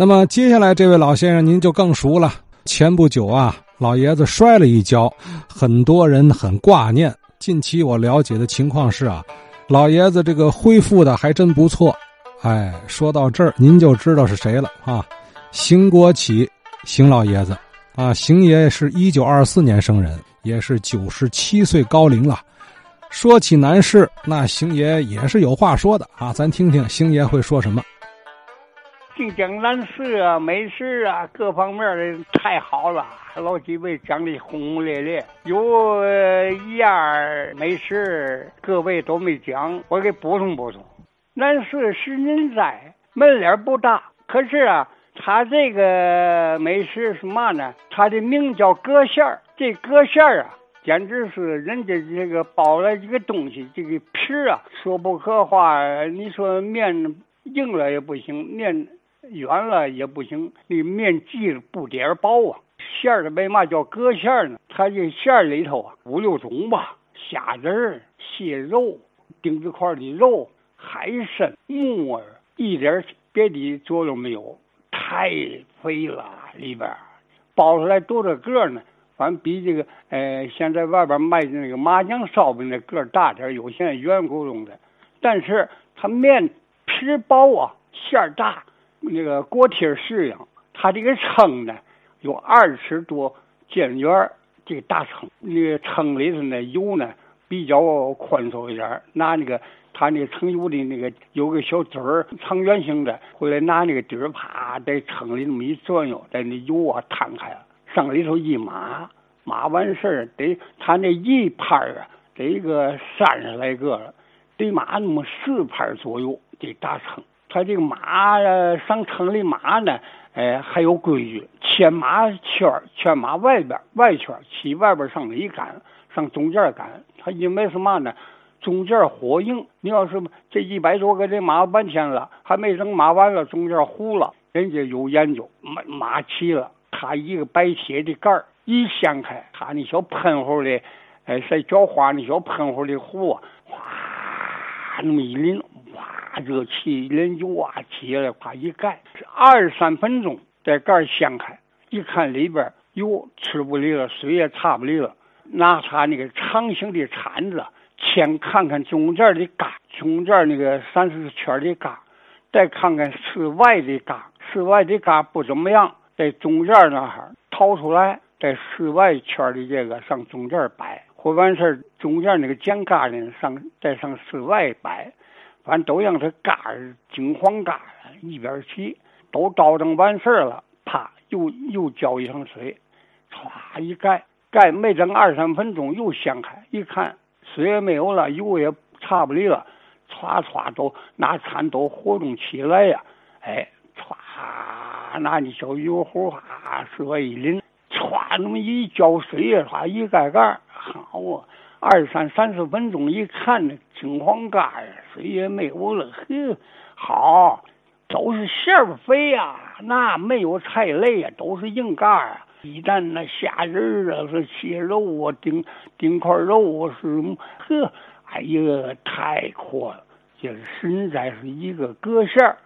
那么接下来这位老先生您就更熟了。前不久啊，老爷子摔了一跤，很多人很挂念。近期我了解的情况是啊，老爷子这个恢复的还真不错。哎，说到这儿，您就知道是谁了啊？邢国启，邢老爷子啊，邢爷是一九二四年生人，也是九十七岁高龄了。说起难事，那邢爷也是有话说的啊，咱听听邢爷会说什么。讲南市啊，美食啊，各方面的太好了，老几位讲的轰轰烈烈，有一样美食各位都没讲，我给补充补充。南市是人在，门脸不大，可是啊，它这个美食是嘛呢？它的名叫葛馅儿，这葛馅儿啊。简直是人家这个包了这个东西，这个皮儿啊，说不可话。你说面硬了也不行，面圆了也不行，那面记不点薄啊。馅儿的为嘛叫隔馅儿呢？它这馅儿里头啊，五六种吧，虾仁儿、蟹肉、丁字块的肉、海参、木耳，一点别的作用没有，太肥了，里边包出来多少个呢？反正比这个，呃，现在外边卖的那个麻酱烧饼的个大点儿有现在圆咕隆的，但是它面皮薄啊，馅儿大，那个锅贴式样。它这个秤呢，有二十多尖圆这个大秤，那个秤里头呢油呢比较宽松一点拿那个它那个盛油的那个有个小嘴儿，长圆形的，回来拿那个底儿啪在秤里那么一转悠，在那油啊摊开了。上里头一码，码完事儿得它那一盘儿啊，得个三十来个，得码那么四盘左右这大秤。他这个马上城里马呢，哎，还有规矩，牵马圈牵马外边外圈，骑外边上里赶，上中间赶。他因为什么呢？中间火硬。你要是这一百多个这马半天了，还没整马完了，中间糊了，人家有研究，马马骑了。他一个白铁的盖儿一掀开，他那小喷壶的，哎，在浇花那小喷壶的壶，哗，那么一淋，哇，热气一淋油啊起来，啪一盖，二三分钟，在盖掀开，一看里边油吃不离了，水也差不离了，拿他那个长形的铲子，先看看中间的嘎，中间那个三四圈的嘎，再看看室外的嘎，室外的嘎不怎么样。在中间那哈掏出来，在室外圈的这个上中间摆，或完事中间那个尖嘎呢上再上室外摆，俺都让它嘎金黄嘎一边齐，都倒腾完事了，啪又又浇一层水，歘一盖盖没整二三分钟又掀开一看水也没有了，油也差不离了，歘歘都拿铲都活动起来呀，哎歘。拿那小油壶啊，往外一淋，歘，那么一浇水呀，歘一盖盖好啊，二三三四分钟一看呢，金黄嘎呀，水也没有了，呵，好，都是馅儿肥呀，那没有菜类呀，都是硬嘎啊。一旦那虾仁儿啊，是蟹肉啊，丁丁块肉啊，是呵，哎呀，太阔了，这实在是一个隔馅儿。